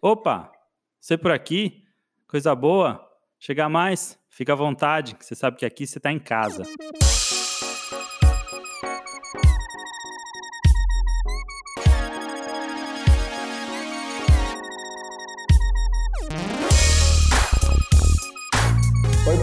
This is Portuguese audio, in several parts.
Opa, você por aqui? Coisa boa? Chega mais? Fica à vontade, que você sabe que aqui você está em casa.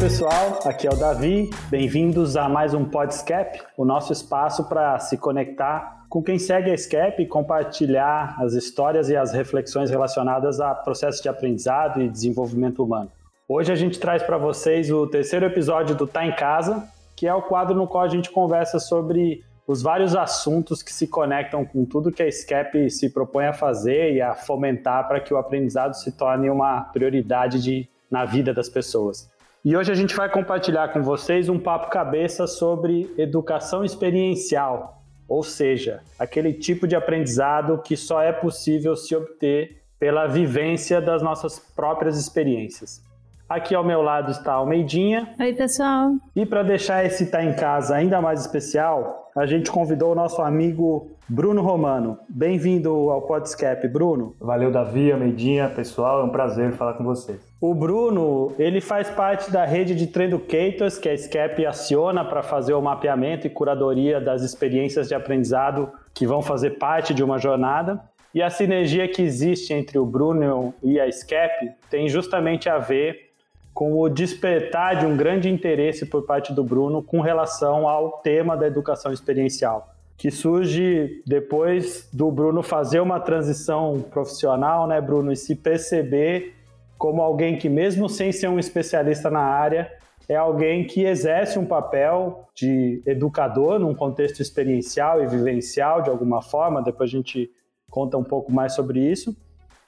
Pessoal, aqui é o Davi. Bem-vindos a mais um Podscap, o nosso espaço para se conectar com quem segue a SCAP e compartilhar as histórias e as reflexões relacionadas a processos de aprendizado e desenvolvimento humano. Hoje a gente traz para vocês o terceiro episódio do Tá em Casa, que é o quadro no qual a gente conversa sobre os vários assuntos que se conectam com tudo que a SCAP se propõe a fazer e a fomentar para que o aprendizado se torne uma prioridade de, na vida das pessoas. E hoje a gente vai compartilhar com vocês um papo cabeça sobre educação experiencial, ou seja, aquele tipo de aprendizado que só é possível se obter pela vivência das nossas próprias experiências. Aqui ao meu lado está a Almeidinha. Oi, pessoal. E para deixar esse Tá em Casa ainda mais especial, a gente convidou o nosso amigo Bruno Romano. Bem-vindo ao Podscape, Bruno. Valeu, Davi, Almeidinha, pessoal. É um prazer falar com vocês. O Bruno, ele faz parte da rede de Trainducators, que a SCAP aciona para fazer o mapeamento e curadoria das experiências de aprendizado que vão fazer parte de uma jornada. E a sinergia que existe entre o Bruno e a SCAP tem justamente a ver com o despertar de um grande interesse por parte do Bruno com relação ao tema da educação experiencial que surge depois do Bruno fazer uma transição profissional, né, Bruno, e se perceber como alguém que, mesmo sem ser um especialista na área, é alguém que exerce um papel de educador num contexto experiencial e vivencial de alguma forma. Depois a gente conta um pouco mais sobre isso.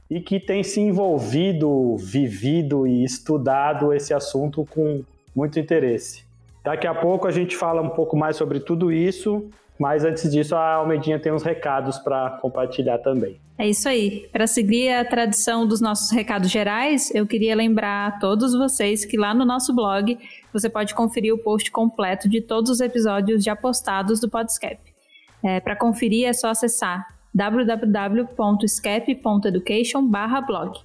E que tem se envolvido, vivido e estudado esse assunto com muito interesse. Daqui a pouco a gente fala um pouco mais sobre tudo isso mas antes disso, a Almedinha tem uns recados para compartilhar também. É isso aí. Para seguir a tradição dos nossos recados gerais, eu queria lembrar a todos vocês que lá no nosso blog você pode conferir o post completo de todos os episódios já postados do Podscape. É, para conferir é só acessar www.scap.education/blog. O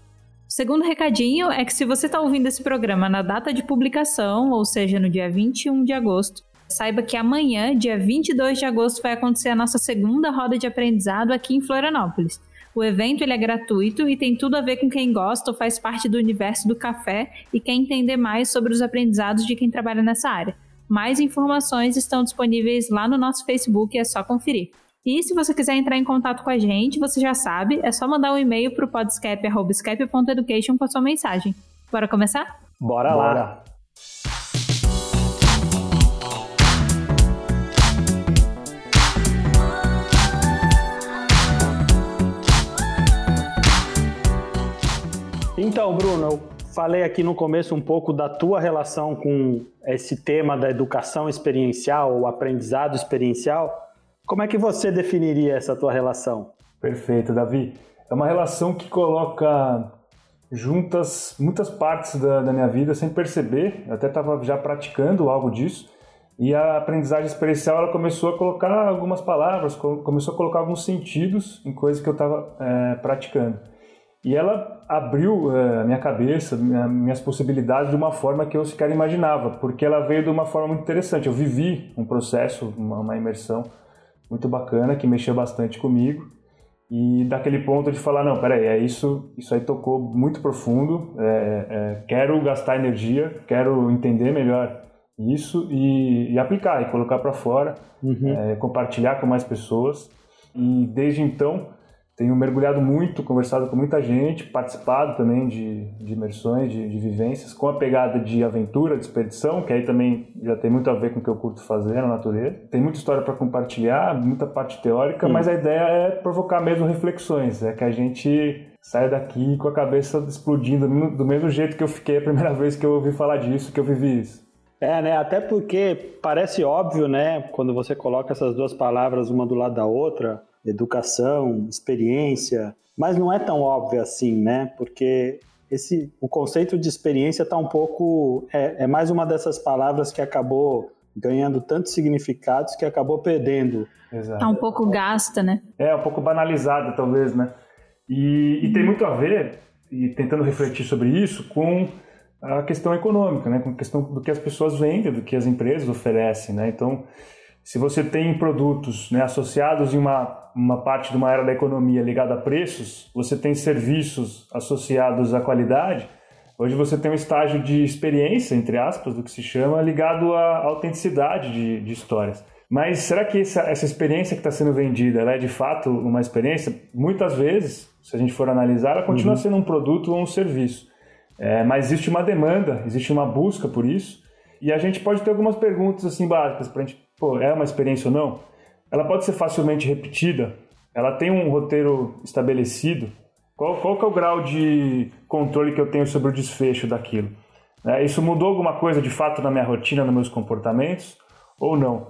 segundo recadinho é que se você está ouvindo esse programa na data de publicação, ou seja, no dia 21 de agosto, Saiba que amanhã, dia 22 de agosto, vai acontecer a nossa segunda roda de aprendizado aqui em Florianópolis. O evento ele é gratuito e tem tudo a ver com quem gosta ou faz parte do universo do café e quer entender mais sobre os aprendizados de quem trabalha nessa área. Mais informações estão disponíveis lá no nosso Facebook, é só conferir. E se você quiser entrar em contato com a gente, você já sabe, é só mandar um e-mail para o podscape.education com a sua mensagem. Bora começar? Bora lá! Bora. Então, Bruno, eu falei aqui no começo um pouco da tua relação com esse tema da educação experiencial, o aprendizado experiencial. Como é que você definiria essa tua relação? Perfeito, Davi. É uma relação que coloca juntas muitas partes da, da minha vida sem perceber. Eu até estava já praticando algo disso. E a aprendizagem experiencial ela começou a colocar algumas palavras, começou a colocar alguns sentidos em coisas que eu estava é, praticando. E ela abriu uh, a minha cabeça, minha, minhas possibilidades de uma forma que eu sequer imaginava, porque ela veio de uma forma muito interessante. Eu vivi um processo, uma, uma imersão muito bacana que mexeu bastante comigo e daquele ponto de falar não, peraí, é isso, isso aí tocou muito profundo. É, é, quero gastar energia, quero entender melhor isso e, e aplicar e colocar para fora, uhum. é, compartilhar com mais pessoas. E desde então tenho mergulhado muito, conversado com muita gente, participado também de, de imersões, de, de, vivências, com a pegada de aventura, de expedição, que aí também já tem muito a ver com o que eu curto fazer na natureza. Tem muita história para compartilhar, muita parte teórica, mas a ideia é provocar mesmo reflexões, é que a gente saia daqui com a cabeça explodindo do mesmo jeito que eu fiquei a primeira vez que eu ouvi falar disso, que eu vivi isso. É, né? Até porque parece óbvio, né? Quando você coloca essas duas palavras uma do lado da outra, educação, experiência, mas não é tão óbvio assim, né? Porque esse, o conceito de experiência está um pouco. É, é, mais uma dessas palavras que acabou ganhando tantos significados que acabou perdendo. Está um pouco gasta, né? É, um pouco banalizada, talvez, né? E, e tem muito a ver e tentando refletir sobre isso com a questão econômica, né? com a questão do que as pessoas vendem, do que as empresas oferecem. Né? Então, se você tem produtos né, associados em uma, uma parte de uma área da economia ligada a preços, você tem serviços associados à qualidade, hoje você tem um estágio de experiência, entre aspas, do que se chama, ligado à autenticidade de, de histórias. Mas será que essa, essa experiência que está sendo vendida é de fato uma experiência? Muitas vezes, se a gente for analisar, ela continua uhum. sendo um produto ou um serviço. É, mas existe uma demanda, existe uma busca por isso. E a gente pode ter algumas perguntas assim básicas para a gente, pô, é uma experiência ou não? Ela pode ser facilmente repetida? Ela tem um roteiro estabelecido? Qual, qual que é o grau de controle que eu tenho sobre o desfecho daquilo? É, isso mudou alguma coisa de fato na minha rotina, nos meus comportamentos ou não?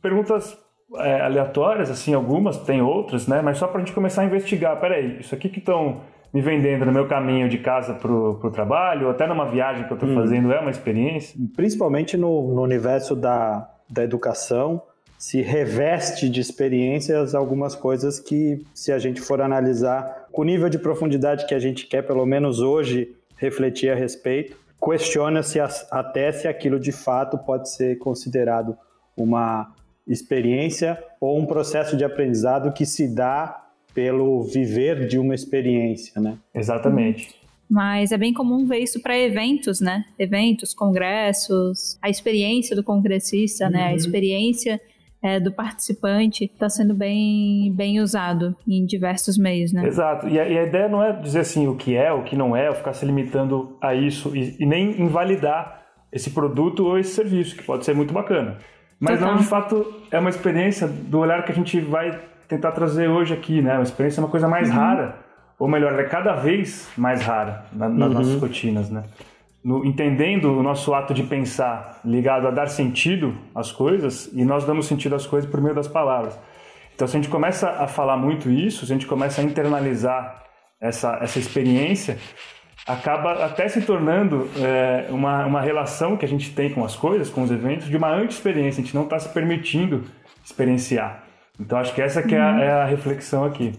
Perguntas é, aleatórias, assim, algumas, tem outras, né? Mas só para a gente começar a investigar. Peraí, isso aqui que estão me vendendo no meu caminho de casa para o trabalho, ou até numa viagem que eu estou hum. fazendo, é uma experiência? Principalmente no, no universo da, da educação, se reveste de experiências algumas coisas que, se a gente for analisar com o nível de profundidade que a gente quer, pelo menos hoje, refletir a respeito, questiona-se até se aquilo de fato pode ser considerado uma experiência ou um processo de aprendizado que se dá pelo viver de uma experiência, né? Exatamente. Mas é bem comum ver isso para eventos, né? Eventos, congressos, a experiência do congressista, uhum. né? A uhum. experiência é, do participante está sendo bem, bem usado em diversos meios, né? Exato. E a, e a, ideia não é dizer assim o que é, o que não é, ou ficar se limitando a isso e, e nem invalidar esse produto ou esse serviço, que pode ser muito bacana. Mas Total. não, de fato, é uma experiência do olhar que a gente vai tentar trazer hoje aqui, né? Uma experiência é uma coisa mais uhum. rara, ou melhor, é cada vez mais rara na, nas uhum. nossas rotinas, né? No, entendendo o nosso ato de pensar ligado a dar sentido às coisas, e nós damos sentido às coisas por meio das palavras. Então, se a gente começa a falar muito isso, se a gente começa a internalizar essa, essa experiência, acaba até se tornando é, uma, uma relação que a gente tem com as coisas, com os eventos, de uma anti-experiência. A gente não está se permitindo experienciar. Então acho que essa que é, a, é a reflexão aqui.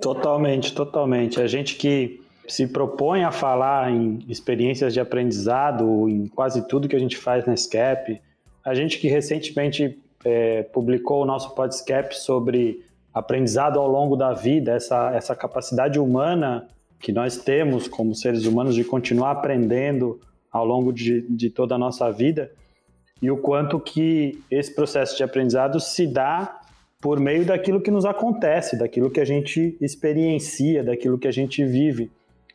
Totalmente, totalmente. A gente que se propõe a falar em experiências de aprendizado, em quase tudo que a gente faz na SCAP, a gente que recentemente é, publicou o nosso podcast sobre aprendizado ao longo da vida, essa, essa capacidade humana que nós temos como seres humanos de continuar aprendendo ao longo de, de toda a nossa vida e o quanto que esse processo de aprendizado se dá por meio daquilo que nos acontece, daquilo que a gente experiencia, daquilo que a gente vive.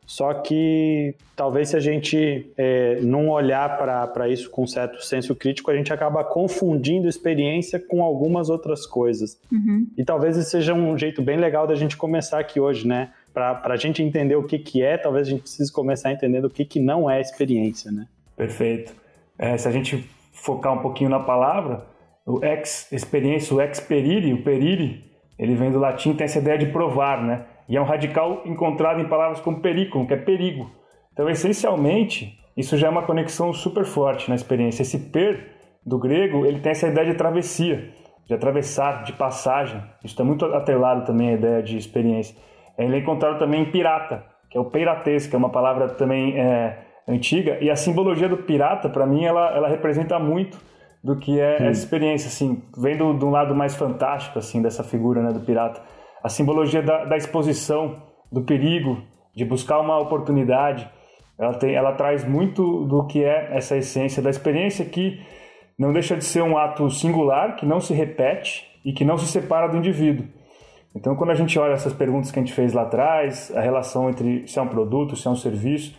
Só que talvez se a gente é, não olhar para isso com certo senso crítico, a gente acaba confundindo experiência com algumas outras coisas. Uhum. E talvez esse seja um jeito bem legal da gente começar aqui hoje, né? para a gente entender o que, que é, talvez a gente precise começar entendendo o que, que não é experiência, né? Perfeito. É, se a gente focar um pouquinho na palavra, o ex experiência, o experire, o perire, ele vem do latim, tem essa ideia de provar, né? E é um radical encontrado em palavras como periculum, que é perigo. Então, essencialmente, isso já é uma conexão super forte na experiência. Esse per, do grego, ele tem essa ideia de travessia, de atravessar, de passagem. Isso está muito atrelado também à ideia de experiência. Ele é encontrado também em pirata, que é o piratês, que é uma palavra também é, antiga. E a simbologia do pirata, para mim, ela, ela representa muito do que é Sim. essa experiência, assim, vendo de um lado mais fantástico, assim, dessa figura, né, do pirata. A simbologia da, da exposição, do perigo, de buscar uma oportunidade, ela, tem, ela traz muito do que é essa essência da experiência que não deixa de ser um ato singular, que não se repete e que não se separa do indivíduo. Então, quando a gente olha essas perguntas que a gente fez lá atrás, a relação entre se é um produto, se é um serviço,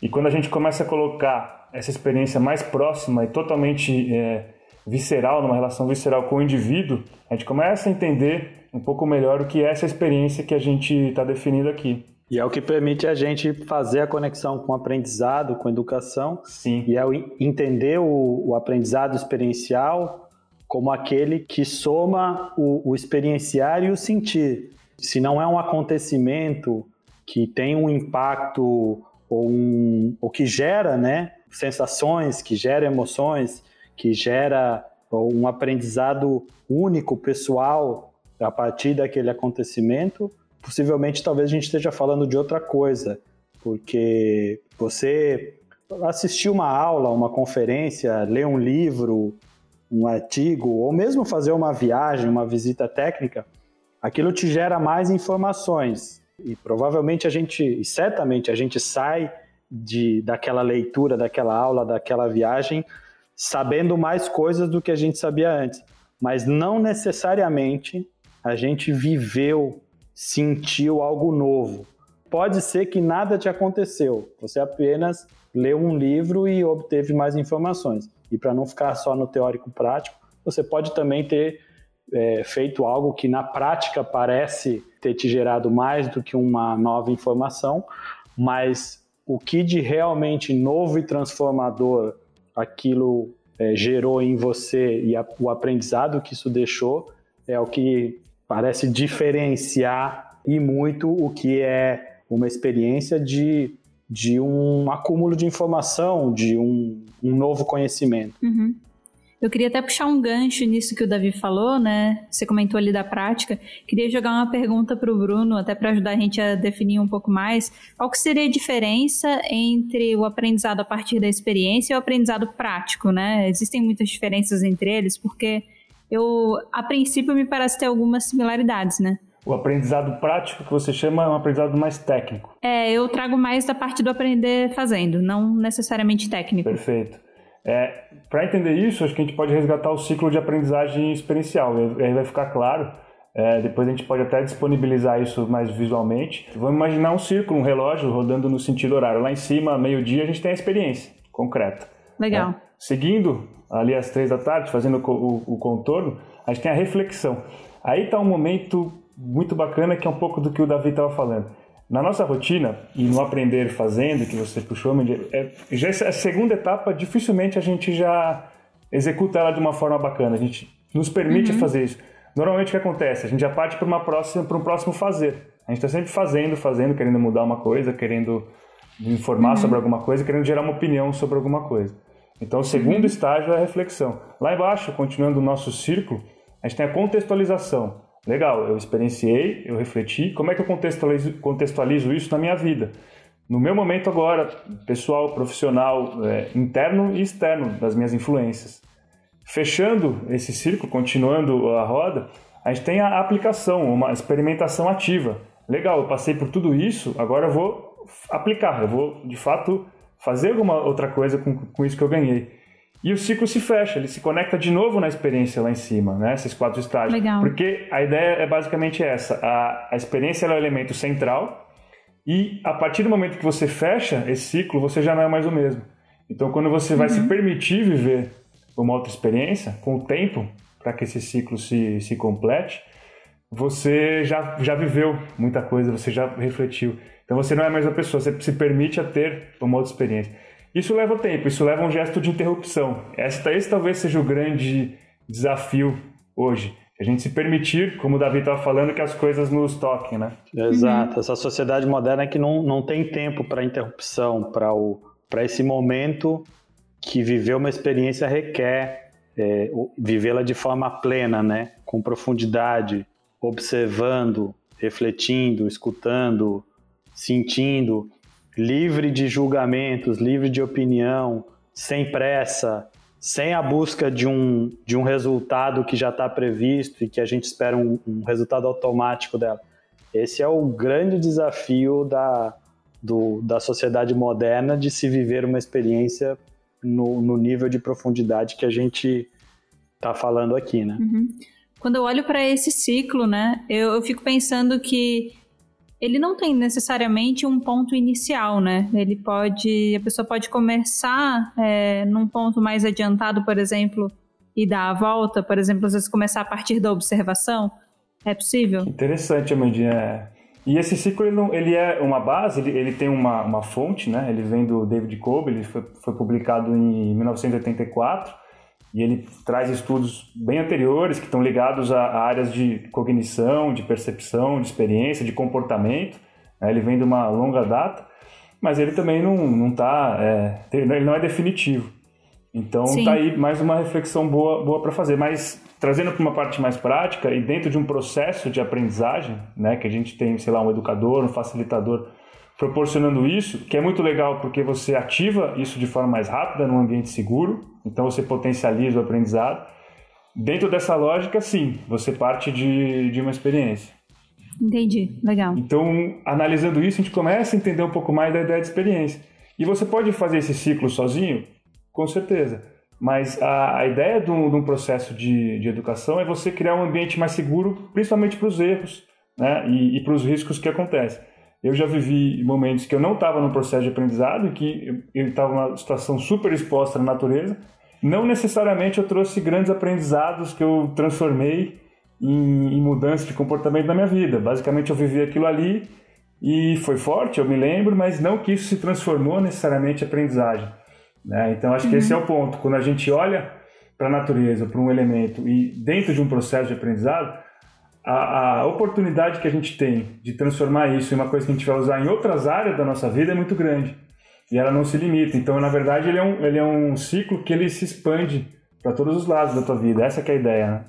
e quando a gente começa a colocar essa experiência mais próxima e totalmente é, visceral, numa relação visceral com o indivíduo, a gente começa a entender um pouco melhor o que é essa experiência que a gente está definindo aqui. E é o que permite a gente fazer a conexão com o aprendizado, com a educação. Sim. E é entender o, o aprendizado experiencial como aquele que soma o, o experienciar e o sentir. Se não é um acontecimento que tem um impacto ou, um, ou que gera né, sensações, que gera emoções, que gera um aprendizado único, pessoal, a partir daquele acontecimento, possivelmente talvez a gente esteja falando de outra coisa. porque você assistir uma aula, uma conferência, ler um livro, um artigo, ou mesmo fazer uma viagem, uma visita técnica, aquilo te gera mais informações. E provavelmente a gente, e certamente a gente sai de, daquela leitura, daquela aula, daquela viagem, sabendo mais coisas do que a gente sabia antes. Mas não necessariamente a gente viveu, sentiu algo novo. Pode ser que nada te aconteceu, você apenas leu um livro e obteve mais informações. E para não ficar só no teórico prático, você pode também ter é, feito algo que na prática parece ter te gerado mais do que uma nova informação, mas o que de realmente novo e transformador aquilo é, gerou em você e a, o aprendizado que isso deixou é o que parece diferenciar e muito o que é uma experiência de, de um acúmulo de informação, de um, um novo conhecimento. Uhum. Eu queria até puxar um gancho nisso que o Davi falou, né? Você comentou ali da prática. Queria jogar uma pergunta para o Bruno, até para ajudar a gente a definir um pouco mais. Qual que seria a diferença entre o aprendizado a partir da experiência e o aprendizado prático, né? Existem muitas diferenças entre eles, porque eu, a princípio, me parece ter algumas similaridades, né? O aprendizado prático que você chama é um aprendizado mais técnico. É, eu trago mais da parte do aprender fazendo, não necessariamente técnico. Perfeito. É, Para entender isso, acho que a gente pode resgatar o ciclo de aprendizagem experiencial, e aí vai ficar claro. É, depois a gente pode até disponibilizar isso mais visualmente. Vamos imaginar um círculo, um relógio rodando no sentido horário. Lá em cima, meio-dia, a gente tem a experiência concreta. Legal. É. Seguindo, ali às três da tarde, fazendo o, o, o contorno, a gente tem a reflexão. Aí está um momento muito bacana que é um pouco do que o Davi estava falando na nossa rotina e no aprender fazendo, que você puxou, é, já essa segunda etapa, dificilmente a gente já executa ela de uma forma bacana. A gente nos permite uhum. fazer isso. Normalmente o que acontece? A gente já parte para uma próxima, para um próximo fazer. A gente está sempre fazendo, fazendo, querendo mudar uma coisa, querendo informar uhum. sobre alguma coisa, querendo gerar uma opinião sobre alguma coisa. Então, o segundo uhum. estágio é a reflexão. Lá embaixo, continuando o nosso círculo, a gente tem a contextualização. Legal, eu experienciei, eu refleti, como é que eu contextualizo, contextualizo isso na minha vida? No meu momento agora, pessoal, profissional, é, interno e externo das minhas influências. Fechando esse círculo, continuando a roda, a gente tem a aplicação, uma experimentação ativa. Legal, eu passei por tudo isso, agora eu vou aplicar, eu vou de fato fazer alguma outra coisa com, com isso que eu ganhei. E o ciclo se fecha, ele se conecta de novo na experiência lá em cima, né? Esses quatro estágios. Legal. Porque a ideia é basicamente essa: a, a experiência é o elemento central, e a partir do momento que você fecha esse ciclo, você já não é mais o mesmo. Então, quando você uhum. vai se uhum. permitir viver uma outra experiência, com o tempo, para que esse ciclo se, se complete, você já, já viveu muita coisa, você já refletiu. Então, você não é mais a pessoa, você se permite a ter uma outra experiência. Isso leva tempo, isso leva um gesto de interrupção. Esse, esse talvez seja o grande desafio hoje. A gente se permitir, como o Davi estava falando, que as coisas nos toquem, né? Exato. Essa sociedade moderna é que não, não tem tempo para interrupção, para esse momento que viver uma experiência requer é, vivê-la de forma plena, né? Com profundidade, observando, refletindo, escutando, sentindo livre de julgamentos, livre de opinião, sem pressa, sem a busca de um, de um resultado que já está previsto e que a gente espera um, um, resultado automático dela. Esse é o grande desafio da, do, da sociedade moderna de se viver uma experiência no, no nível de profundidade que a gente está falando aqui, né? Uhum. Quando eu olho para esse ciclo, né, eu, eu fico pensando que ele não tem necessariamente um ponto inicial, né? Ele pode, a pessoa pode começar é, num ponto mais adiantado, por exemplo, e dar a volta, por exemplo, às vezes começar a partir da observação. É possível? Interessante, Amandinha. É. E esse ciclo ele, ele é uma base, ele, ele tem uma, uma fonte, né? Ele vem do David Cobb, ele foi, foi publicado em 1984 e ele traz estudos bem anteriores que estão ligados a, a áreas de cognição, de percepção, de experiência, de comportamento. Né? Ele vem de uma longa data, mas ele também não não tá, é, ele não é definitivo. Então está aí mais uma reflexão boa boa para fazer, mas trazendo para uma parte mais prática e dentro de um processo de aprendizagem, né, que a gente tem, sei lá, um educador, um facilitador proporcionando isso, que é muito legal porque você ativa isso de forma mais rápida num ambiente seguro, então você potencializa o aprendizado. Dentro dessa lógica, sim, você parte de, de uma experiência. Entendi, legal. Então, analisando isso, a gente começa a entender um pouco mais da ideia de experiência. E você pode fazer esse ciclo sozinho? Com certeza. Mas a, a ideia de um, de um processo de, de, educação é você criar um ambiente mais seguro, principalmente para os erros né? e, e para os riscos que acontecem. Eu já vivi momentos que eu não estava no processo de aprendizado, que eu estava numa situação super exposta na natureza. Não necessariamente eu trouxe grandes aprendizados que eu transformei em, em mudança de comportamento na minha vida. Basicamente, eu vivi aquilo ali e foi forte, eu me lembro, mas não que isso se transformou necessariamente em aprendizagem. Né? Então, acho uhum. que esse é o ponto. Quando a gente olha para a natureza, para um elemento e dentro de um processo de aprendizado, a, a, oportunidade que a gente tem de transformar isso em uma coisa que a gente vai usar em outras áreas da nossa vida é muito grande. E ela não se limita. Então, na verdade, ele é um, ele é um ciclo que ele se expande para todos os lados da tua vida. Essa é a ideia, né?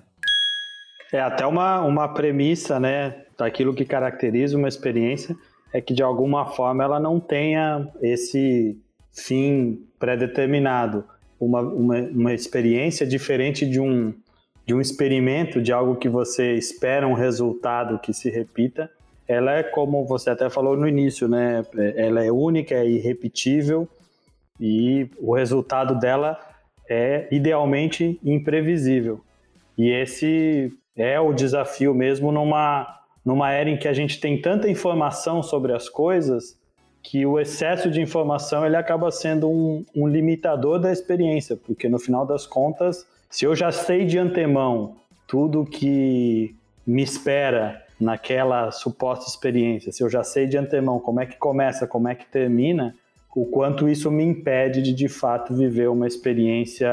É até uma, uma premissa, né, daquilo que caracteriza uma experiência é que de alguma forma ela não tenha esse fim pré-determinado. Uma, uma, uma experiência diferente de um, de um experimento, de algo que você espera um resultado que se repita, ela é como você até falou no início, né? Ela é única, é irrepetível e o resultado dela é idealmente imprevisível. E esse é o desafio mesmo numa, numa era em que a gente tem tanta informação sobre as coisas que o excesso de informação ele acaba sendo um, um limitador da experiência, porque no final das contas, se eu já sei de antemão tudo que me espera naquela suposta experiência, se eu já sei de antemão como é que começa, como é que termina, o quanto isso me impede de de fato viver uma experiência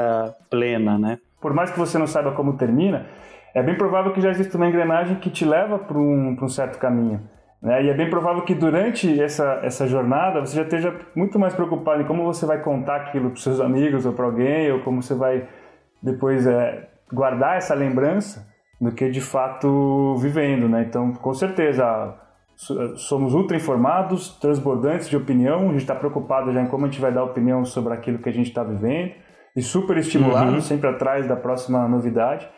plena, né? Por mais que você não saiba como termina, é bem provável que já exista uma engrenagem que te leva para um, um certo caminho. Né? E é bem provável que durante essa, essa jornada você já esteja muito mais preocupado em como você vai contar aquilo para seus amigos ou para alguém, ou como você vai depois é, guardar essa lembrança, do que de fato vivendo. Né? Então, com certeza, somos ultra informados, transbordantes de opinião, a gente está preocupado já em como a gente vai dar opinião sobre aquilo que a gente está vivendo, e super estimulado, uhum. sempre atrás da próxima novidade.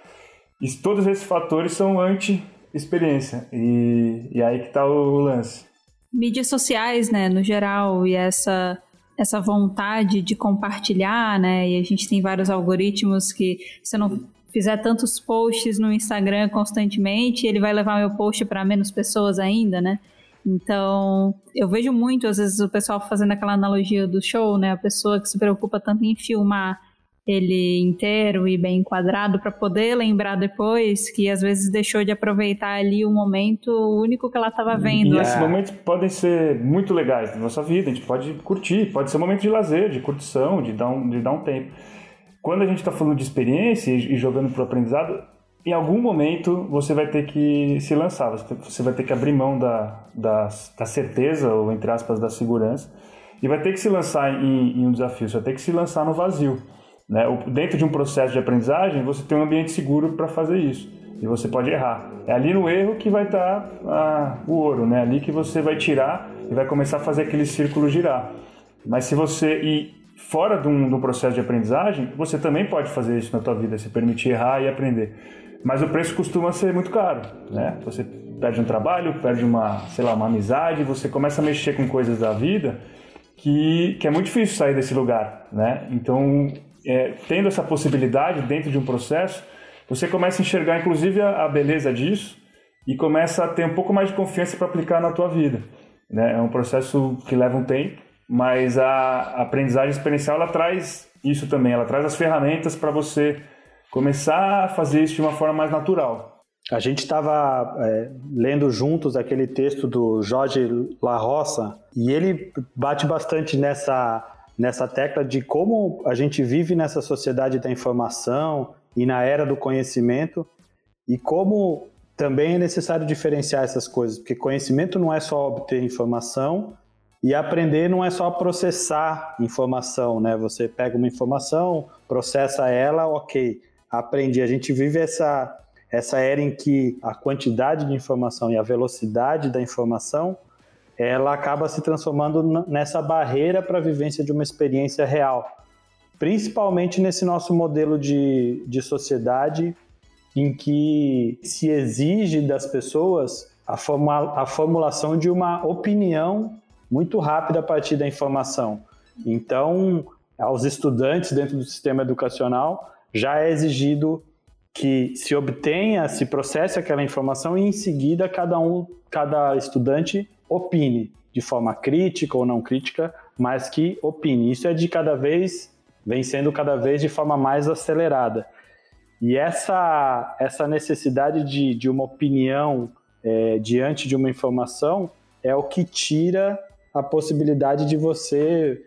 E todos esses fatores são anti-experiência. E, e aí que está o lance. Mídias sociais, né, no geral, e essa essa vontade de compartilhar, né? E a gente tem vários algoritmos que se eu não fizer tantos posts no Instagram constantemente, ele vai levar meu post para menos pessoas ainda, né? Então, eu vejo muito, às vezes, o pessoal fazendo aquela analogia do show, né? A pessoa que se preocupa tanto em filmar ele inteiro e bem enquadrado para poder lembrar depois que às vezes deixou de aproveitar ali o momento único que ela estava vendo. E esses momentos podem ser muito legais na nossa vida, a gente pode curtir, pode ser um momento de lazer, de curtição, de dar um, de dar um tempo. Quando a gente está falando de experiência e jogando para o aprendizado, em algum momento você vai ter que se lançar, você vai ter que abrir mão da, da, da certeza, ou entre aspas, da segurança, e vai ter que se lançar em, em um desafio, você vai ter que se lançar no vazio. Né? Dentro de um processo de aprendizagem, você tem um ambiente seguro para fazer isso. E você pode errar. É ali no erro que vai estar tá, o ouro, né? Ali que você vai tirar e vai começar a fazer aquele círculo girar. Mas se você ir fora de um, de um processo de aprendizagem, você também pode fazer isso na tua vida, se permitir errar e aprender. Mas o preço costuma ser muito caro, né? Você perde um trabalho, perde uma, sei lá, uma amizade, você começa a mexer com coisas da vida que, que é muito difícil sair desse lugar, né? Então, é, tendo essa possibilidade dentro de um processo, você começa a enxergar inclusive a, a beleza disso e começa a ter um pouco mais de confiança para aplicar na tua vida. Né? É um processo que leva um tempo, mas a aprendizagem experiencial ela traz isso também, ela traz as ferramentas para você começar a fazer isso de uma forma mais natural. A gente estava é, lendo juntos aquele texto do Jorge La Roça e ele bate bastante nessa nessa tecla de como a gente vive nessa sociedade da informação e na era do conhecimento e como também é necessário diferenciar essas coisas, porque conhecimento não é só obter informação e aprender não é só processar informação, né? Você pega uma informação, processa ela, ok, aprendi. A gente vive essa essa era em que a quantidade de informação e a velocidade da informação ela acaba se transformando nessa barreira para a vivência de uma experiência real. Principalmente nesse nosso modelo de, de sociedade em que se exige das pessoas a, formulação de uma opinião muito rápida a partir da informação. Então, aos estudantes dentro do sistema educacional, já é exigido que se obtenha, se processe aquela informação e em seguida cada um, cada estudante opine de forma crítica ou não crítica, mas que opine. Isso é de cada vez, vem sendo cada vez de forma mais acelerada. E essa, essa necessidade de, de uma opinião é, diante de uma informação é o que tira a possibilidade de você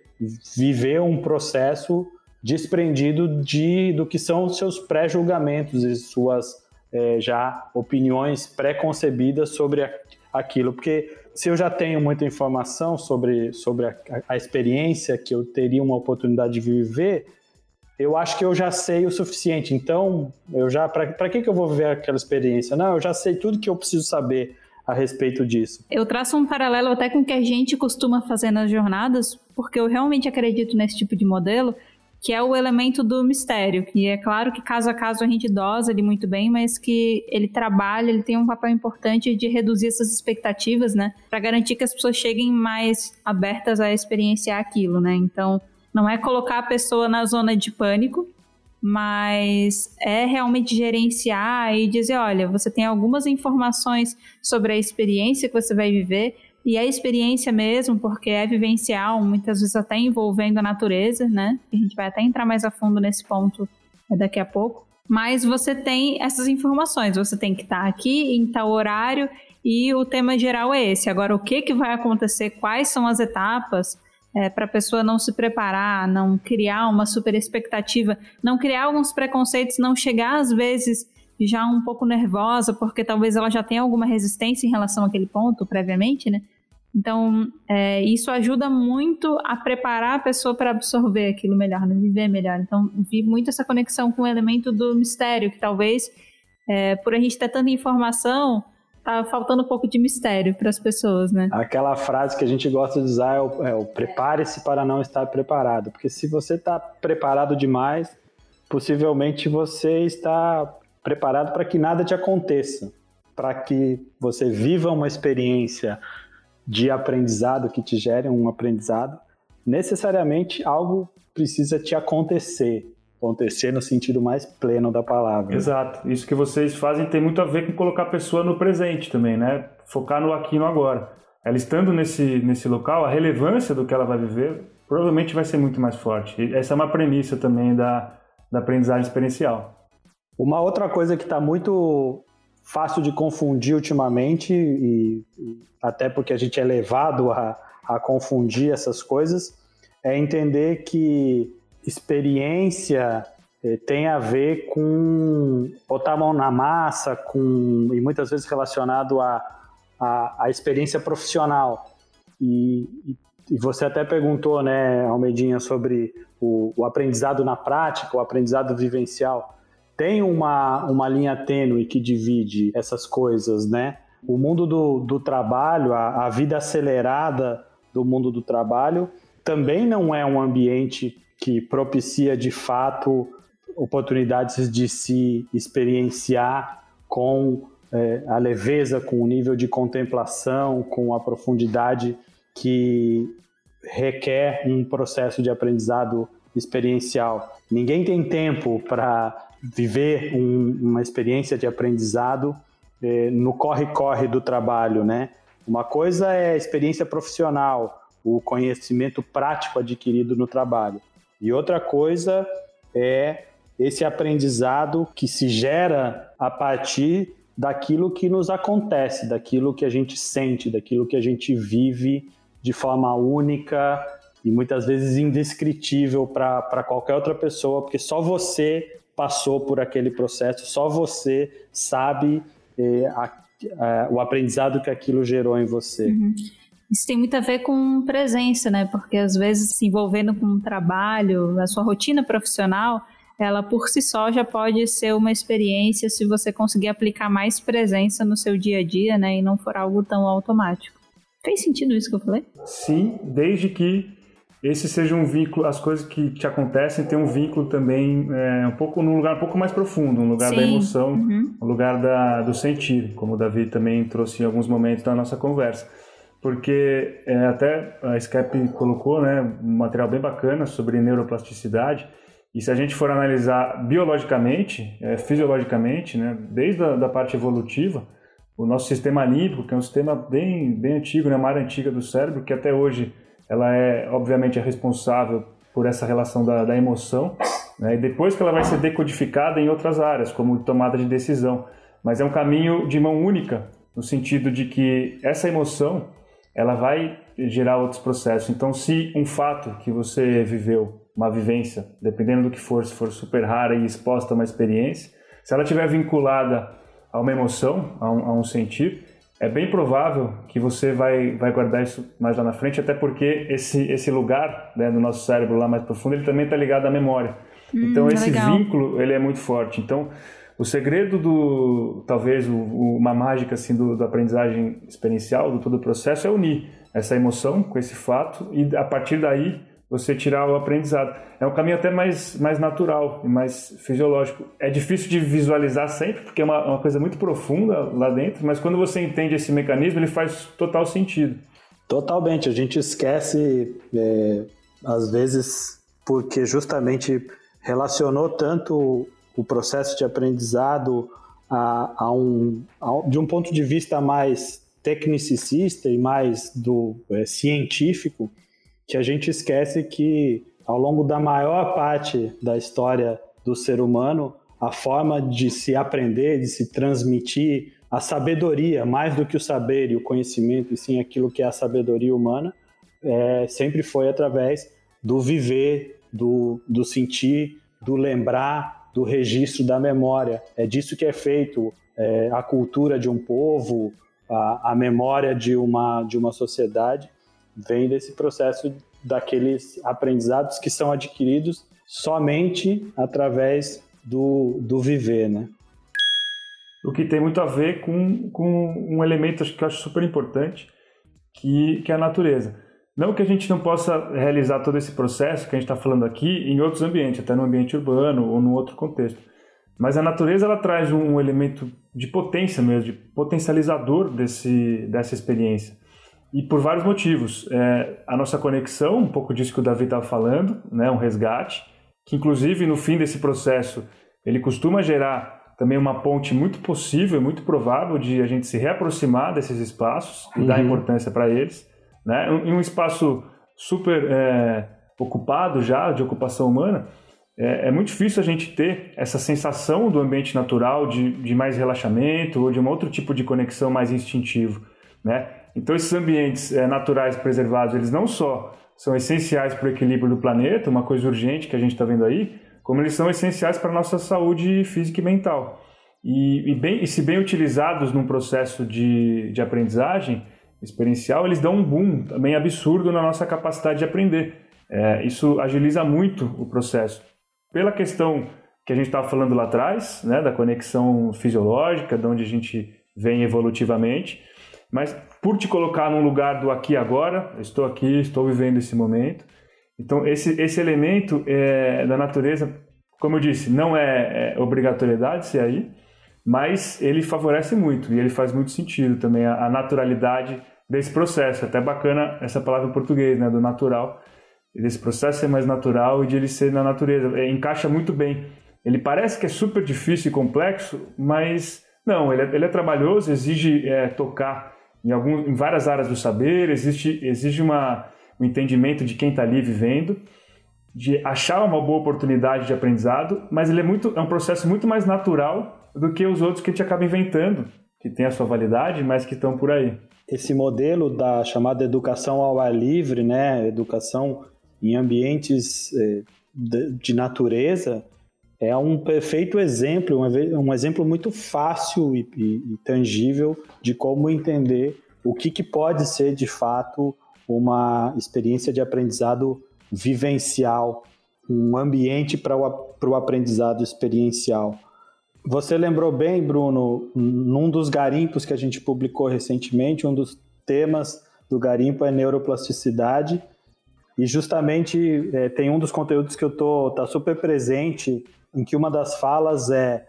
viver um processo desprendido de, do que são seus pré-julgamentos e suas é, já opiniões pré-concebidas sobre a, aquilo. Porque se eu já tenho muita informação sobre, sobre a, a, experiência que eu teria uma oportunidade de viver, eu acho que eu já sei o suficiente. Então, eu já para que, que eu vou viver aquela experiência? Não, eu já sei tudo que eu preciso saber a respeito disso. Eu traço um paralelo até com o que a gente costuma fazer nas jornadas, porque eu realmente acredito nesse tipo de modelo, que é o elemento do mistério, que é claro que caso a caso a gente dosa ele muito bem, mas que ele trabalha, ele tem um papel importante de reduzir essas expectativas, né, para garantir que as pessoas cheguem mais abertas a experienciar aquilo, né? Então, não é colocar a pessoa na zona de pânico, mas é realmente gerenciar e dizer, olha, você tem algumas informações sobre a experiência que você vai viver, e a experiência mesmo, porque é vivencial, muitas vezes até envolvendo a natureza, né? A gente vai até entrar mais a fundo nesse ponto é, daqui a pouco. Mas você tem essas informações, você tem que estar aqui em tal horário e o tema geral é esse. Agora, o que, que vai acontecer, quais são as etapas é, para a pessoa não se preparar, não criar uma super expectativa, não criar alguns preconceitos, não chegar às vezes já um pouco nervosa, porque talvez ela já tenha alguma resistência em relação àquele ponto previamente, né? Então, é, isso ajuda muito a preparar a pessoa para absorver aquilo melhor, né? viver melhor. Então, vi muito essa conexão com o elemento do mistério, que talvez, é, por a gente ter tanta informação, tá faltando um pouco de mistério para as pessoas, né? Aquela frase que a gente gosta de usar é o, é o prepare-se para não estar preparado. Porque se você está preparado demais, possivelmente você está preparado para que nada te aconteça, para que você viva uma experiência de aprendizado que te gere um aprendizado, necessariamente algo precisa te acontecer. Acontecer no sentido mais pleno da palavra. Exato. Isso que vocês fazem tem muito a ver com colocar a pessoa no presente também, né? Focar no aqui e no agora. Ela estando nesse, nesse local, a relevância do que ela vai viver provavelmente vai ser muito mais forte. E essa é uma premissa também da, da aprendizagem experiencial. Uma outra coisa que está muito fácil de confundir ultimamente, e, e, até porque a gente é levado a, a confundir essas coisas, é entender que experiência eh, tem a ver com botar a mão na massa, com, e muitas vezes relacionado à a, a, a, experiência profissional. E, e, você até perguntou, né, Almedinha, sobre o, o aprendizado na prática, o aprendizado vivencial tem uma, uma linha tênue que divide essas coisas, né? O mundo do, do trabalho, a, a vida acelerada do mundo do trabalho, também não é um ambiente que propicia de fato oportunidades de se experienciar com é, a leveza, com o nível de contemplação, com a profundidade que requer um processo de aprendizado experiencial. Ninguém tem tempo para viver um, uma experiência de aprendizado eh, no corre-corre do trabalho, né? Uma coisa é a experiência profissional, o conhecimento prático adquirido no trabalho. E outra coisa é esse aprendizado que se gera a partir daquilo que nos acontece, daquilo que a gente sente, daquilo que a gente vive de forma única e muitas vezes indescritível para qualquer outra pessoa, porque só você passou por aquele processo, só você sabe eh, a, a, o aprendizado que aquilo gerou em você. Uhum. Isso tem muito a ver com presença, né? Porque às vezes se envolvendo com um trabalho, a sua rotina profissional, ela por si só já pode ser uma experiência se você conseguir aplicar mais presença no seu dia a dia, né? E não for algo tão automático. Fez sentido isso que eu falei? Sim, desde que esse seja um vínculo, as coisas que te acontecem tem um vínculo também é, um pouco num lugar um pouco mais profundo, um lugar Sim. da emoção, uhum. um lugar da, do sentir, como o Davi também trouxe em alguns momentos da nossa conversa. Porque é, até a SCAP colocou né, um material bem bacana sobre neuroplasticidade, e se a gente for analisar biologicamente, é, fisiologicamente, né, desde a da parte evolutiva, o nosso sistema límbico, que é um sistema bem, bem antigo, né, uma área antiga do cérebro, que até hoje ela é, obviamente, é responsável por essa relação da, da emoção, né? e depois que ela vai ser decodificada em outras áreas, como tomada de decisão. Mas é um caminho de mão única, no sentido de que essa emoção ela vai gerar outros processos. Então, se um fato que você viveu, uma vivência, dependendo do que for, se for super rara e exposta a uma experiência, se ela estiver vinculada a uma emoção, a um, a um sentir, é bem provável que você vai, vai guardar isso mais lá na frente, até porque esse, esse lugar né, do nosso cérebro lá mais profundo, ele também está ligado à memória. Hum, então, esse legal. vínculo, ele é muito forte. Então, o segredo do, talvez, o, uma mágica assim do, da aprendizagem experiencial, do todo o processo, é unir essa emoção com esse fato e, a partir daí, você tirar o aprendizado. É um caminho até mais, mais natural e mais fisiológico. É difícil de visualizar sempre, porque é uma, uma coisa muito profunda lá dentro, mas quando você entende esse mecanismo, ele faz total sentido. Totalmente. A gente esquece, é, às vezes, porque justamente relacionou tanto o processo de aprendizado a, a um, a, de um ponto de vista mais tecnicista e mais do é, científico, que a gente esquece que ao longo da maior parte da história do ser humano, a forma de se aprender, de se transmitir a sabedoria, mais do que o saber e o conhecimento, e sim aquilo que é a sabedoria humana, é, sempre foi através do viver, do, do sentir, do lembrar, do registro da memória. É disso que é feito é, a cultura de um povo, a, a memória de uma, de uma sociedade vem desse processo daqueles aprendizados que são adquiridos somente através do, do viver, né? O que tem muito a ver com, com um elemento que eu acho super importante, que, que é a natureza. Não que a gente não possa realizar todo esse processo que a gente está falando aqui em outros ambientes, até no ambiente urbano ou num outro contexto. Mas a natureza ela traz um elemento de potência mesmo, de potencializador desse, dessa experiência. E por vários motivos. É, a nossa conexão, um pouco disso que o Davi estava falando, né, um resgate, que inclusive no fim desse processo ele costuma gerar também uma ponte muito possível, muito provável de a gente se reaproximar desses espaços e uhum. dar importância para eles. Né? Em um espaço super é, ocupado já, de ocupação humana, é, é, muito difícil a gente ter essa sensação do ambiente natural, de, de mais relaxamento ou de um outro tipo de conexão mais instintivo. Né? Então, esses ambientes é, naturais preservados, eles não só são essenciais para o equilíbrio do planeta, uma coisa urgente que a gente está vendo aí, como eles são essenciais para a nossa saúde física e mental. E, e, bem, e se bem utilizados num processo de, de aprendizagem experiencial, eles dão um boom também absurdo na nossa capacidade de aprender. É, isso agiliza muito o processo. Pela questão que a gente estava falando lá atrás, né, da conexão fisiológica, de onde a gente vem evolutivamente, mas por te colocar num lugar do aqui e agora, estou aqui, estou vivendo esse momento. Então, esse, esse elemento é, da natureza, como eu disse, não é, é obrigatoriedade ser aí, mas ele favorece muito e ele faz muito sentido também a, a naturalidade desse processo. Até bacana essa palavra em português, né, do natural, desse processo ser mais natural e de ele ser na natureza. É, encaixa muito bem. Ele parece que é super difícil e complexo, mas não, ele é, ele é trabalhoso, exige é, tocar em, algum, em várias áreas do saber, existe, exige uma, um entendimento de quem está ali vivendo, de achar uma boa oportunidade de aprendizado, mas ele é, muito, é um processo muito mais natural do que os outros que a gente acaba inventando, que tem a sua validade, mas que estão por aí. Esse modelo da chamada educação ao ar livre, né, educação em ambientes eh, de natureza, é um perfeito exemplo, um, exemplo muito fácil e, e, e tangível de como entender o que, que pode ser de fato uma experiência de aprendizado vivencial, um ambiente para o aprendizado experiencial. Você lembrou bem, Bruno, num dos garimpos que a gente publicou recentemente, um dos temas do garimpo é neuroplasticidade. E justamente é, tem um dos conteúdos que eu tô tá super presente, em que uma das falas é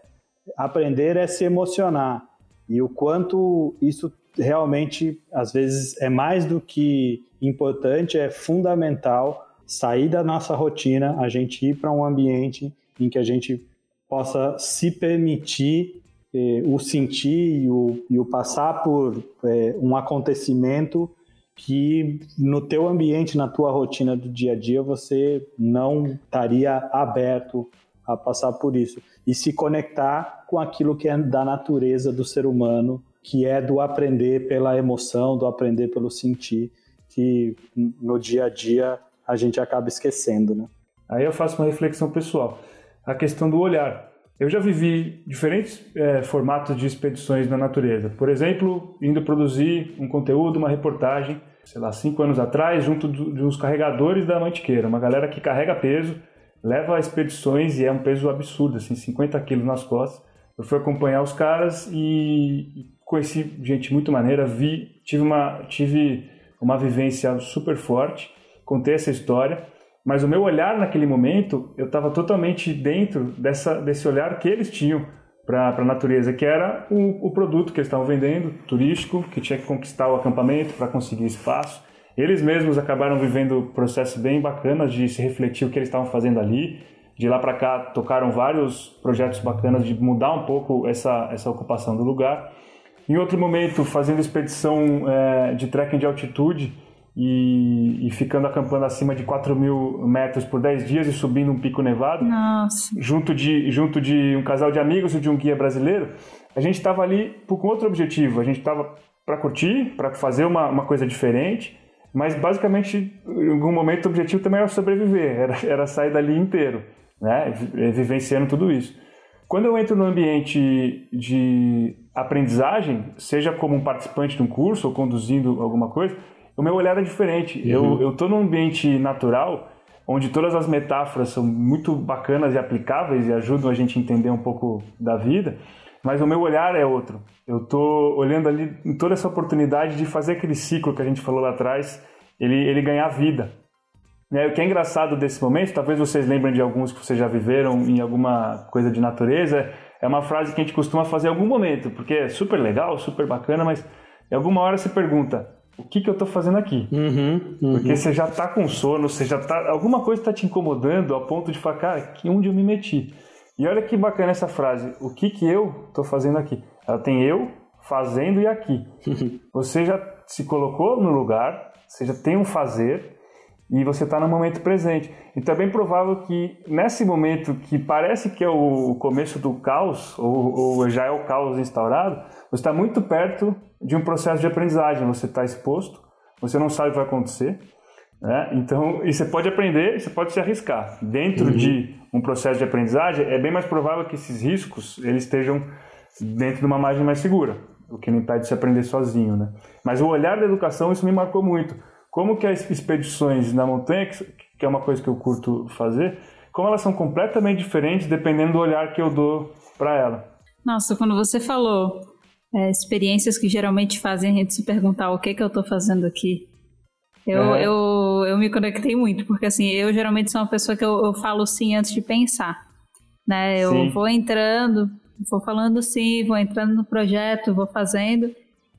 aprender é se emocionar. E o quanto isso realmente, às vezes, é mais do que importante, é fundamental sair da nossa rotina, a gente ir para um ambiente em que a gente possa se permitir eh, o sentir e o, e o passar por eh, um acontecimento que no teu ambiente, na tua rotina do dia a dia, você não estaria aberto a passar por isso e se conectar com aquilo que é da natureza do ser humano, que é do aprender pela emoção, do aprender pelo sentir, que no dia a dia a gente acaba esquecendo, né? Aí eu faço uma reflexão pessoal. A questão do olhar. Eu já vivi diferentes é, formatos de expedições na natureza. Por exemplo, indo produzir um conteúdo, uma reportagem, sei lá, cinco anos atrás, junto do, dos carregadores da Mantiqueira, uma galera que carrega peso, leva expedições e é um peso absurdo, assim, 50 quilos nas costas. Eu fui acompanhar os caras e conheci gente muito maneira, vi, tive uma, tive uma vivência super forte, contei essa história, mas o meu olhar naquele momento, eu estava totalmente dentro dessa, desse olhar que eles tinham para a natureza, que era o, o produto que eles estavam vendendo, turístico, que tinha que conquistar o acampamento para conseguir espaço. Eles mesmos acabaram vivendo processos bem bacanas de se refletir o que eles estavam fazendo ali. De lá para cá, tocaram vários projetos bacanas de mudar um pouco essa, essa ocupação do lugar. Em outro momento, fazendo expedição é, de trekking de altitude e, e, ficando acampando acima de 4 mil metros por 10 dias e subindo um pico nevado. Nossa. Junto de, junto de um casal de amigos e de um guia brasileiro. A gente estava ali com outro objetivo. A gente estava para curtir, para fazer uma, uma coisa diferente. Mas basicamente, em algum momento, o objetivo também era sobreviver, era, era sair dali inteiro, né? vivenciando tudo isso. Quando eu entro no ambiente de aprendizagem, seja como um participante de um curso ou conduzindo alguma coisa, o meu olhar é diferente. Uhum. Eu estou num ambiente natural, onde todas as metáforas são muito bacanas e aplicáveis e ajudam a gente a entender um pouco da vida, mas o meu olhar é outro. Eu estou olhando ali em toda essa oportunidade de fazer aquele ciclo que a gente falou lá atrás, ele, ele ganhar vida. É, o que é engraçado desse momento, talvez vocês lembrem de alguns que vocês já viveram em alguma coisa de natureza, é uma frase que a gente costuma fazer em algum momento, porque é super legal, super bacana, mas em alguma hora você pergunta, o que, que eu estou fazendo aqui? Uhum, uhum. Porque você já está com sono, você já tá, alguma coisa está te incomodando a ponto de falar, cara, que onde eu me meti? E olha que bacana essa frase, o que, que eu estou fazendo aqui? Ela tem eu, fazendo e aqui. Você já se colocou no lugar, você já tem um fazer, e você está no momento presente. Então é bem provável que nesse momento que parece que é o começo do caos, ou, ou já é o caos instaurado, você está muito perto de um processo de aprendizagem. Você está exposto, você não sabe o que vai acontecer. Né? Então, e você pode aprender, você pode se arriscar. Dentro uhum. de um processo de aprendizagem, é bem mais provável que esses riscos eles estejam dentro de uma margem mais segura, o que não impede de se aprender sozinho. Né? Mas o olhar da educação, isso me marcou muito como que as expedições na montanha, que é uma coisa que eu curto fazer, como elas são completamente diferentes dependendo do olhar que eu dou para ela. Nossa, quando você falou é, experiências que geralmente fazem a gente se perguntar o que que eu estou fazendo aqui, eu, é. eu, eu me conectei muito, porque assim, eu geralmente sou uma pessoa que eu, eu falo sim antes de pensar, né? Eu sim. vou entrando, vou falando sim, vou entrando no projeto, vou fazendo,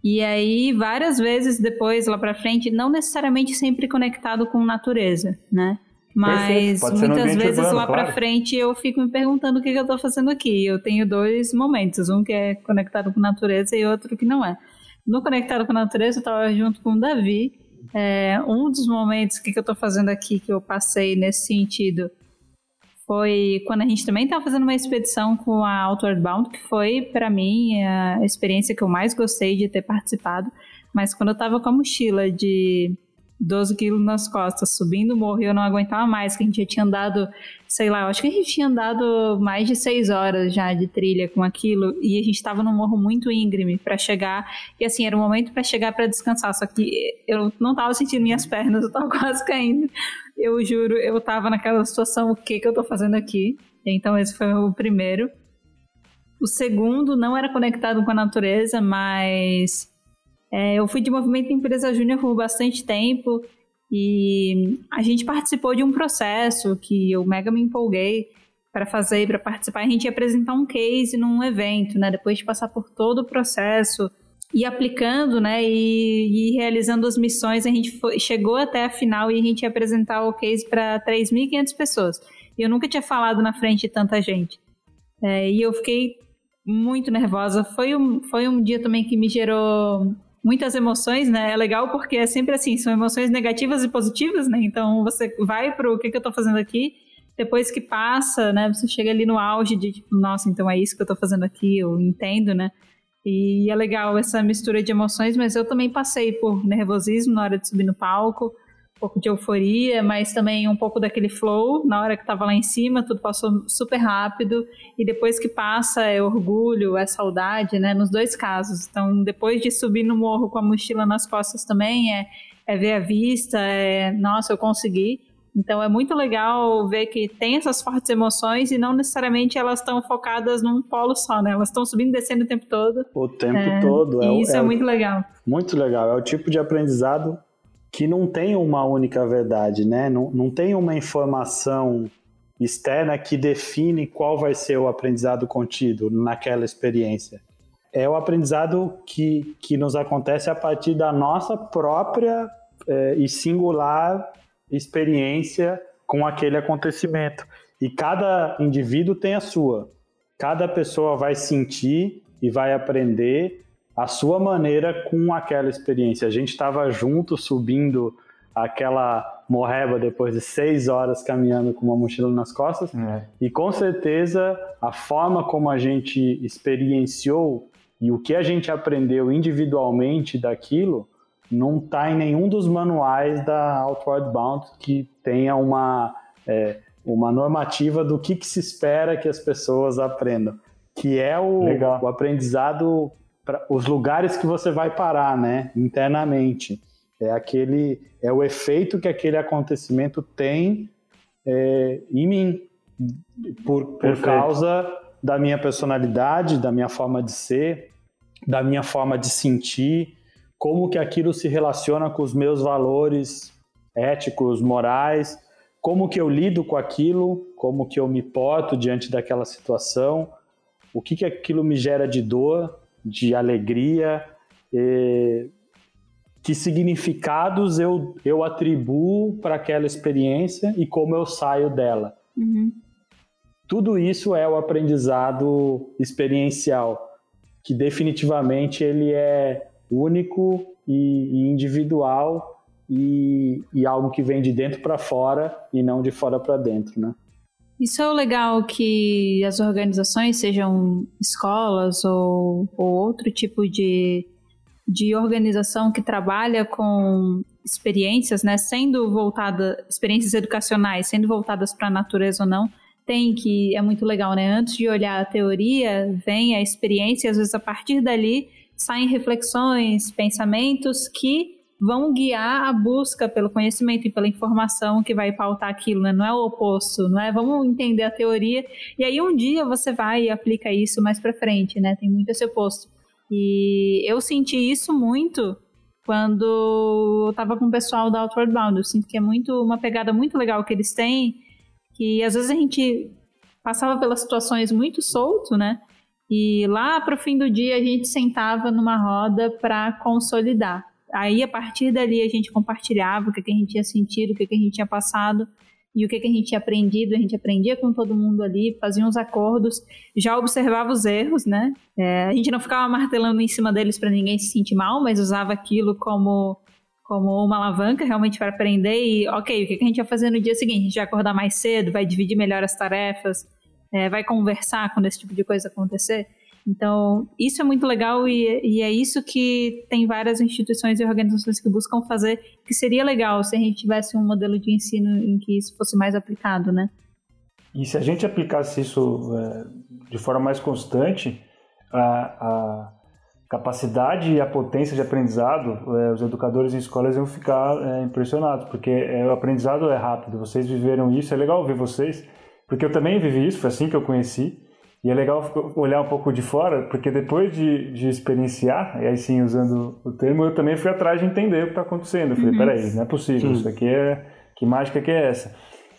e aí, várias vezes depois, lá pra frente, não necessariamente sempre conectado com natureza, né? Mas muitas vezes urbano, lá claro. pra frente eu fico me perguntando o que, que eu tô fazendo aqui. Eu tenho dois momentos, um que é conectado com natureza e outro que não é. No conectado com a natureza, eu tava junto com o Davi. É, um dos momentos que, que eu tô fazendo aqui, que eu passei nesse sentido, foi quando a gente também estava fazendo uma expedição com a Outward Bound, que foi, para mim, a experiência que eu mais gostei de ter participado. Mas quando eu estava com a mochila de 12 quilos nas costas, subindo o morro, e eu não aguentava mais, que a gente já tinha andado, sei lá, acho que a gente tinha andado mais de 6 horas já de trilha com aquilo, e a gente estava num morro muito íngreme para chegar, e assim, era o momento para chegar para descansar, só que eu não estava sentindo minhas pernas, eu estava quase caindo eu juro, eu tava naquela situação, o que que eu tô fazendo aqui? Então esse foi o primeiro. O segundo não era conectado com a natureza, mas É, eu fui de movimento empresa júnior por bastante tempo e a gente participou de um processo que eu mega me empolguei para fazer, para participar. A gente ia apresentar um case num evento, né? Depois de passar por todo o processo e aplicando, né, e, e, realizando as missões, a gente foi, chegou até a final e a gente ia apresentar o case para 3.500 pessoas. E eu nunca tinha falado na frente de tanta gente. É, e eu fiquei muito nervosa. Foi um, foi um dia também que me gerou muitas emoções, né? É legal porque é sempre assim, são emoções negativas e positivas, né? Então você vai pro o que, que eu tô fazendo aqui, depois que passa, né? Você chega ali no auge de tipo, nossa, então é isso que eu tô fazendo aqui, eu entendo, né? E é legal essa mistura de emoções, mas eu também passei por nervosismo na hora de subir no palco, pouco de euforia, mas também um pouco daquele flow na hora que estava lá em cima, tudo passou super rápido e depois que passa é orgulho, é saudade, né? Nos dois casos. Então, depois de subir no morro com a mochila nas costas também é, é ver a vista, é nossa, eu consegui. Então é muito legal ver que tem essas fortes emoções e não necessariamente elas estão focadas num polo só, né? Elas estão subindo e descendo o tempo todo. O tempo é, todo. É, isso é, é muito legal. Muito legal. É o tipo de aprendizado que não tem uma única verdade, né? Não, não tem uma informação externa que define qual vai ser o aprendizado contido naquela experiência. É o aprendizado que, que nos acontece a partir da nossa própria é, e singular experiência com aquele acontecimento. E cada indivíduo tem a sua. Cada pessoa vai sentir e vai aprender a sua maneira com aquela experiência. A gente estava junto subindo aquela morreba depois de seis horas caminhando com uma mochila nas costas é. e com certeza a forma como a gente experienciou e o que a gente aprendeu individualmente daquilo não está em nenhum dos manuais da Outward Bound que tenha uma, é, uma normativa do que, que, se espera que as pessoas aprendam, que é o, o aprendizado, pra, os lugares que você vai parar, né, internamente. É aquele, é o efeito que aquele acontecimento tem é, em mim, por, por causa da minha personalidade, da minha forma de ser, da minha forma de sentir, como que aquilo se relaciona com os meus valores éticos, morais, como que eu lido com aquilo, como que eu me porto diante daquela situação, o que que aquilo me gera de dor, de alegria, que significados eu, eu atribuo para aquela experiência e como eu saio dela. Uhum. Tudo isso é o aprendizado experiencial, que definitivamente ele é único e, e individual e, e, algo que vem de dentro para fora e não de fora para dentro, né? Isso é o legal que as organizações, sejam escolas ou, ou outro tipo de, de organização que trabalha com experiências, né, sendo voltada, experiências educacionais, sendo voltadas para a natureza ou não, tem que é muito legal, né? Antes de olhar a teoria, vem a experiência, e às vezes a partir dali saem reflexões, pensamentos que vão guiar a busca pelo conhecimento e pela informação que vai pautar aquilo, né? Não é o oposto, não é? Vamos entender a teoria e aí um dia você vai e aplica isso mais para frente, né? Tem muito esse oposto. E eu senti isso muito quando eu estava com o pessoal da Outward Bound. Eu sinto que é muito uma pegada muito legal que eles têm, que às vezes a gente passava pelas situações muito solto, né? E lá para o fim do dia a gente sentava numa roda para consolidar. Aí a partir dali a gente compartilhava o que, que a gente tinha sentido, o que, que a gente tinha passado e o que, que a gente tinha aprendido. A gente aprendia com todo mundo ali, fazia uns acordos, já observava os erros, né? É, a gente não ficava martelando em cima deles para ninguém se sentir mal, mas usava aquilo como como uma alavanca realmente para aprender e, ok, o que a gente vai fazer no dia seguinte? A gente vai acordar mais cedo, vai dividir melhor as tarefas, é, vai conversar quando esse tipo de coisa acontecer. Então, isso é muito legal e, e, é isso que tem várias instituições e organizações que buscam fazer, que seria legal se a gente tivesse um modelo de ensino em que isso fosse mais aplicado, né? E se a gente aplicasse isso é, de forma mais constante, a, a, capacidade e a potência de aprendizado, é, os educadores em escolas iam ficar é, impressionados, porque é, o aprendizado é rápido, vocês viveram isso, é legal ver vocês, porque eu também vivi isso, foi assim que eu conheci. E é legal olhar um pouco de fora, porque depois de, de experienciar, e aí sim usando o termo, eu também fui atrás de entender o que está acontecendo. Eu falei, uhum. peraí, não é possível, isso aqui é. Que mágica que é essa?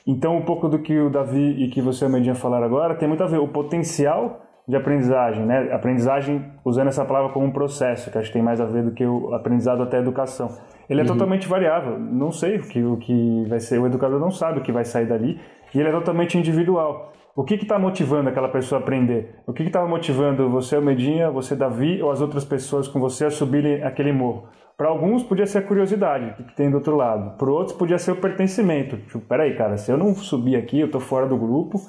Então, um pouco do que o Davi e que você e a Medinha falaram agora tem muito a ver. O potencial de aprendizagem, né? Aprendizagem usando essa palavra como um processo, que acho que tem mais a ver do que o aprendizado até a educação. Ele é uhum. totalmente variável. Não sei o que, o que vai ser. O educador não sabe o que vai sair dali. E ele é totalmente individual. O que está motivando aquela pessoa a aprender? O que estava motivando você, Medinha, você, Davi, ou as outras pessoas com você a subirem aquele morro? Para alguns podia ser a curiosidade, o que, tem do outro lado. Para outros podia ser o pertencimento. Tipo, peraí, cara, se eu não subir aqui, eu estou fora do grupo,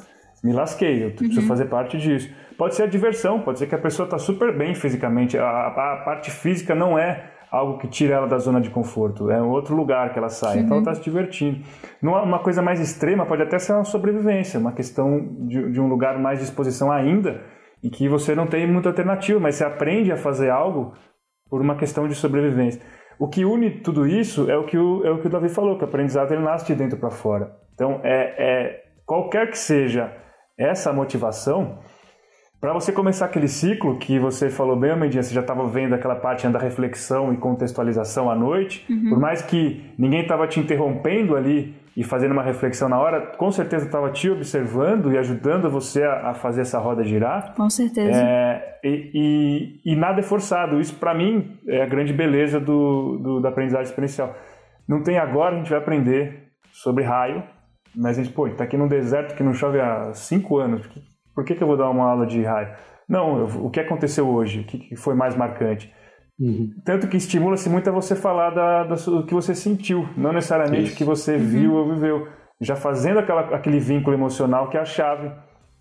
me lasquei, eu preciso uhum. fazer parte disso. Pode ser a diversão, pode ser que a pessoa está super bem fisicamente. A, a, parte física não é algo que tira ela da zona de conforto, é um outro lugar que ela sai, uhum. então ela está se divertindo. Uma coisa mais extrema pode até ser uma sobrevivência, uma questão de, de um lugar mais de exposição ainda, em que você não tem muita alternativa, mas você aprende a fazer algo por uma questão de sobrevivência. O que une tudo isso é o que o, é o, que o Davi falou, que o aprendizado ele nasce de dentro para fora. Então, é, é, qualquer que seja essa motivação, para você começar aquele ciclo que você falou bem, Amandinha, você já estava vendo aquela parte da reflexão e contextualização à noite, uhum. por mais que ninguém estava te interrompendo ali e fazendo uma reflexão na hora, com certeza estava te observando e ajudando você a, a, fazer essa roda girar. Com certeza. É, e, e, e, nada é forçado. Isso, para mim, é a grande beleza do, do, da aprendizagem experiencial. Não tem agora, a gente vai aprender sobre raio, mas a gente, pô, está aqui num deserto que não chove há cinco anos. Por que, que eu vou dar uma aula de raio? Não, eu, o que aconteceu hoje? O que, que foi mais marcante? Uhum. Tanto que estimula-se muito a você falar da, da, do que você sentiu, não necessariamente o que você uhum. viu ou viveu. Já fazendo aquela, aquele vínculo emocional que é a chave,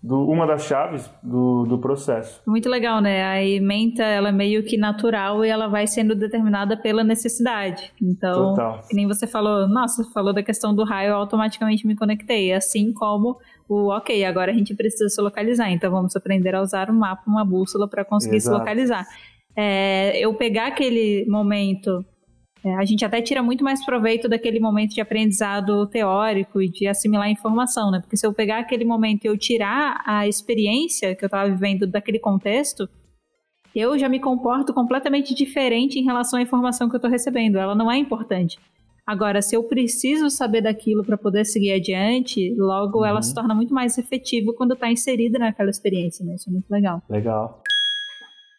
do, uma das chaves do, do processo. Muito legal, né? A ementa, ela é meio que natural e ela vai sendo determinada pela necessidade. Então, Total. que nem você falou, nossa, falou da questão do raio, eu automaticamente me conectei. Assim como o ok, agora a gente precisa se localizar, então vamos aprender a usar um mapa, uma bússola para conseguir Exato. se localizar. É, eu pegar aquele momento é, a gente até tira muito mais proveito daquele momento de aprendizado teórico e de assimilar informação, né? Porque se eu pegar aquele momento e eu tirar a experiência que eu estava vivendo daquele contexto, eu já me comporto completamente diferente em relação à informação que eu estou recebendo. Ela não é importante. Agora, se eu preciso saber daquilo para poder seguir adiante, logo uhum. ela se torna muito mais efetiva quando está inserida naquela experiência, né? Isso é muito legal. Legal.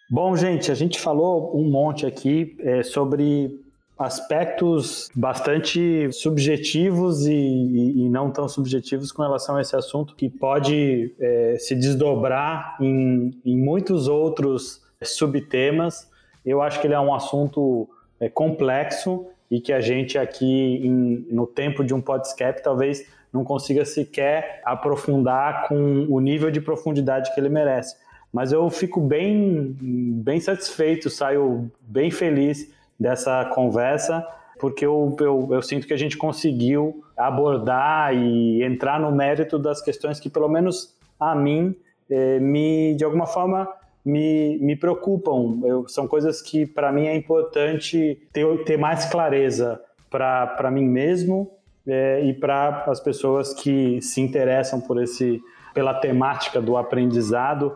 Bom, gente, a gente falou um monte aqui é, sobre aspectos bastante subjetivos e, e, e, não tão subjetivos com relação a esse assunto, que pode é, se desdobrar em, em, muitos outros subtemas. Eu acho que ele é um assunto é, complexo e que a gente aqui, em, no tempo de um podcast, talvez não consiga sequer aprofundar com o nível de profundidade que ele merece. Mas eu fico bem, bem satisfeito, saio bem feliz dessa conversa, porque eu, eu, eu, sinto que a gente conseguiu abordar e entrar no mérito das questões que, pelo menos a mim, eh, me, de alguma forma, me, me preocupam. Eu, são coisas que, para mim, é importante ter, ter mais clareza para mim mesmo eh, e para as pessoas que se interessam por esse, pela temática do aprendizado.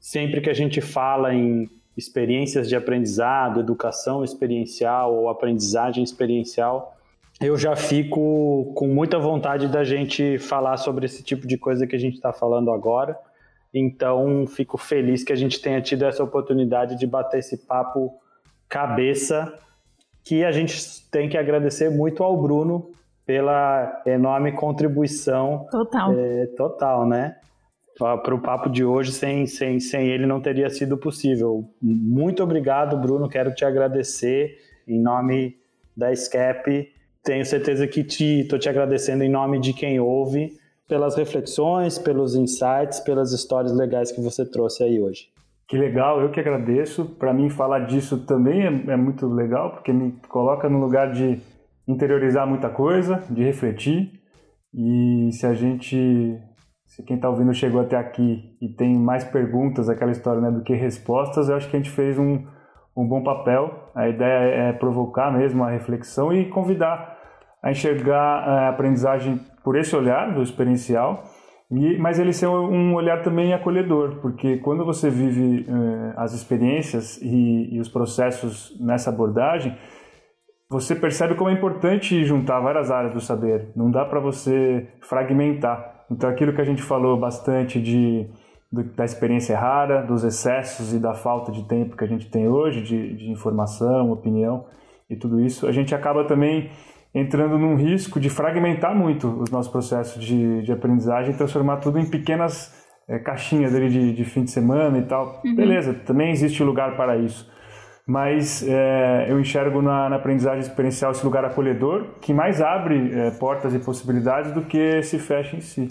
Sempre que a gente fala em experiências de aprendizado, educação experiencial ou aprendizagem experiencial, eu já fico com muita vontade da gente falar sobre esse tipo de coisa que a gente está falando agora. Então, fico feliz que a gente tenha tido essa oportunidade de bater esse papo cabeça, que a gente tem que agradecer muito ao Bruno pela enorme contribuição. Total. É, total, né? Para o papo de hoje, sem, sem, sem ele não teria sido possível. Muito obrigado, Bruno. Quero te agradecer em nome da SCAP. Tenho certeza que estou te, te agradecendo em nome de quem ouve, pelas reflexões, pelos insights, pelas histórias legais que você trouxe aí hoje. Que legal, eu que agradeço. Para mim, falar disso também é, é muito legal, porque me coloca no lugar de interiorizar muita coisa, de refletir. E se a gente se quem está ouvindo chegou até aqui e tem mais perguntas, aquela história, né, do que respostas, eu acho que a gente fez um, um bom papel. A ideia é provocar mesmo a reflexão e convidar a enxergar a aprendizagem por esse olhar do experiencial E, mas ele ser um olhar também acolhedor, porque quando você vive eh, as experiências e, e, os processos nessa abordagem, você percebe como é importante juntar várias áreas do saber. Não dá para você fragmentar. Então, aquilo que a gente falou bastante de, do, da experiência rara, dos excessos e da falta de tempo que a gente tem hoje, de, de informação, opinião e tudo isso, a gente acaba também entrando num risco de fragmentar muito os nossos processos de, de aprendizagem e transformar tudo em pequenas é, caixinhas ali de, de, fim de semana e tal. Uhum. Beleza, também existe lugar para isso. Mas é, eu enxergo na, na, aprendizagem experiencial esse lugar acolhedor que mais abre é, portas e possibilidades do que se fecha em si.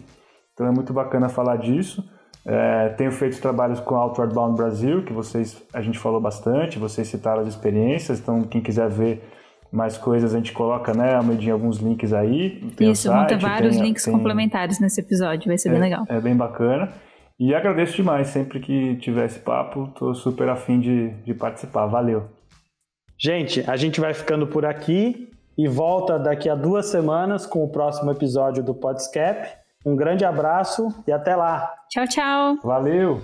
Então é muito bacana falar disso. É, tenho feito trabalhos com a Outward Bound Brasil, que vocês a gente falou bastante, vocês citaram as experiências, então quem quiser ver mais coisas a gente coloca, né, Almedinha, alguns links aí. Isso, vão ter vários tem, links tem... complementares nesse episódio, vai ser é, bem legal. É bem bacana. E agradeço demais, sempre que tiver esse papo, tô super afim de, de participar. Valeu. Gente, a gente vai ficando por aqui e volta daqui a duas semanas com o próximo episódio do Podscap. Um grande abraço e até lá. Tchau, tchau. Valeu.